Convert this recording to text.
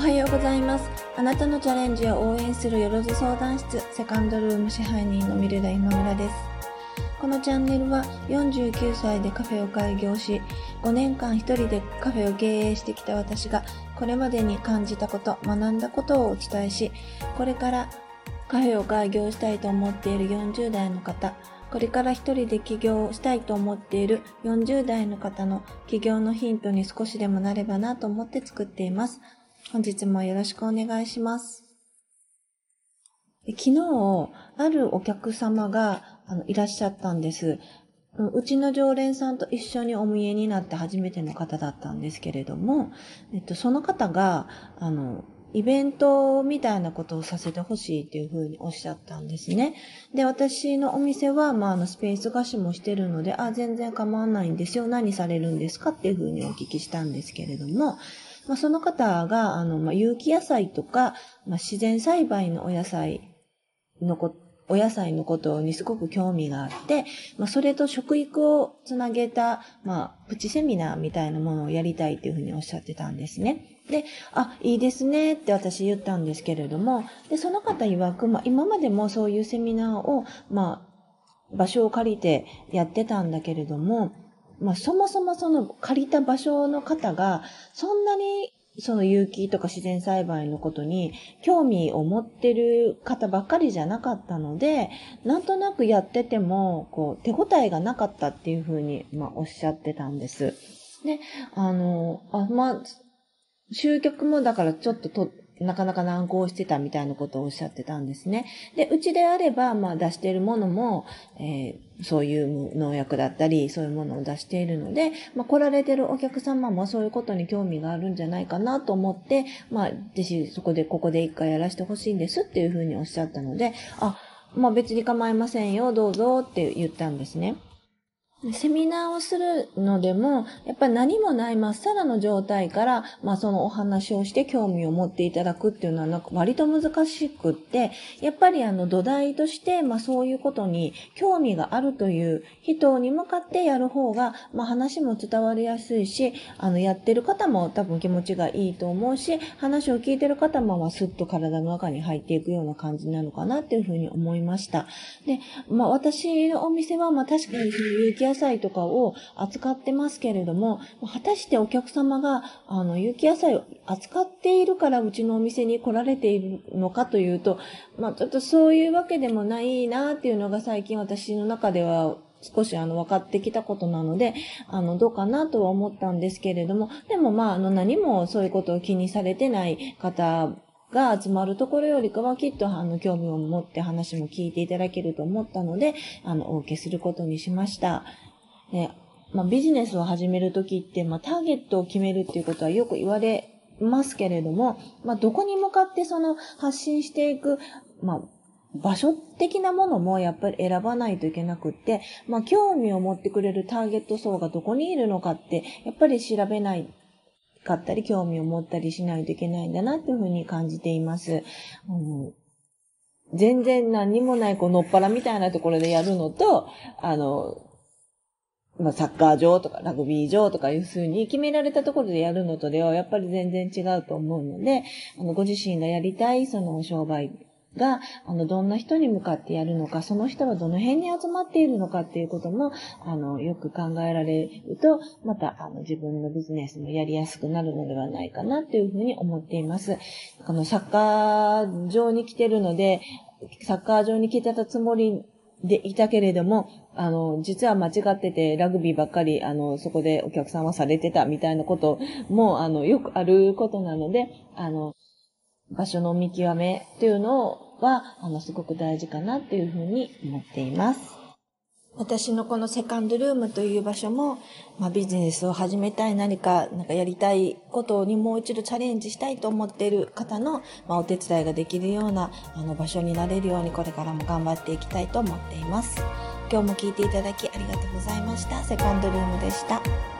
おはようございます。あなたのチャレンジを応援するよろず相談室セカンドルーム支配人のミルダ今村です。このチャンネルは49歳でカフェを開業し、5年間一人でカフェを経営してきた私が、これまでに感じたこと、学んだことをお伝えし、これからカフェを開業したいと思っている40代の方、これから一人で起業したいと思っている40代の方の起業のヒントに少しでもなればなと思って作っています。本日もよろしくお願いします。昨日、あるお客様があのいらっしゃったんです。うちの常連さんと一緒にお見えになって初めての方だったんですけれども、えっと、その方が、あの、イベントみたいなことをさせてほしいっていうふうにおっしゃったんですね。で、私のお店は、まあ、あの、スペース貸しもしてるので、あ、全然構わないんですよ。何されるんですかっていうふうにお聞きしたんですけれども、まあ、その方が、あの、まあ、有機野菜とか、まあ、自然栽培のお野菜のこ、お野菜のことにすごく興味があって、まあ、それと食育をつなげた、まあ、プチセミナーみたいなものをやりたいっていうふうにおっしゃってたんですね。で、あ、いいですねって私言ったんですけれども、で、その方曰く、まあ、今までもそういうセミナーを、まあ、場所を借りてやってたんだけれども、まあ、そもそもその借りた場所の方が、そんなにその有機とか自然栽培のことに興味を持ってる方ばっかりじゃなかったので、なんとなくやってても、こう、手応えがなかったっていうふうに、まあ、おっしゃってたんです。で、あの、あ、まあ、集客もだからちょっととなかなか難航してたみたいなことをおっしゃってたんですね。で、うちであれば、まあ出しているものも、えー、そういう農薬だったり、そういうものを出しているので、まあ来られてるお客様もそういうことに興味があるんじゃないかなと思って、まあ、ぜひそこで、ここで一回やらせてほしいんですっていうふうにおっしゃったので、あ、まあ別に構いませんよ、どうぞって言ったんですね。セミナーをするのでも、やっぱり何もないまっさらの状態から、まあそのお話をして興味を持っていただくっていうのはなんか割と難しくって、やっぱりあの土台として、まあそういうことに興味があるという人に向かってやる方が、まあ話も伝わりやすいし、あのやってる方も多分気持ちがいいと思うし、話を聞いてる方もまあスッと体の中に入っていくような感じなのかなっていうふうに思いました。で、まあ私のお店はまあ確かにそういう野菜とかを扱ってますけれども、果たしてお客様が、あの、有機野菜を扱っているからうちのお店に来られているのかというと、まあ、ちょっとそういうわけでもないなっていうのが最近私の中では少しあの分かってきたことなので、あの、どうかなとは思ったんですけれども、でもまあ、あの、何もそういうことを気にされてない方が集まるところよりかはきっとあの興味を持って話も聞いていただけると思ったので、あの、お受けすることにしました。ね、まあ、ビジネスを始めるときって、まあ、ターゲットを決めるっていうことはよく言われますけれども、まあ、どこに向かってその発信していく、まあ、場所的なものもやっぱり選ばないといけなくって、まあ、興味を持ってくれるターゲット層がどこにいるのかって、やっぱり調べないかったり、興味を持ったりしないといけないんだなっていうふうに感じています。うん全然何にもない、こう、のっぱらみたいなところでやるのと、あの、まあ、サッカー場とかラグビー場とかいうふうに決められたところでやるのとではやっぱり全然違うと思うので、あの、ご自身がやりたいその商売が、あの、どんな人に向かってやるのか、その人はどの辺に集まっているのかっていうことも、あの、よく考えられると、また、あの、自分のビジネスもやりやすくなるのではないかなっていうふうに思っています。このサッカー場に来てるので、サッカー場に来てたつもりでいたけれども、あの、実は間違ってて、ラグビーばっかり、あの、そこでお客さんはされてたみたいなことも、あの、よくあることなので、あの、場所の見極めっていうのは、あの、すごく大事かなっていうふうに思っています。私のこのセカンドルームという場所も、まあ、ビジネスを始めたい何か、なんかやりたいことにもう一度チャレンジしたいと思っている方の、まあ、お手伝いができるようなあの場所になれるようにこれからも頑張っていきたいと思っています。今日も聞いていただきありがとうございました。セカンドルームでした。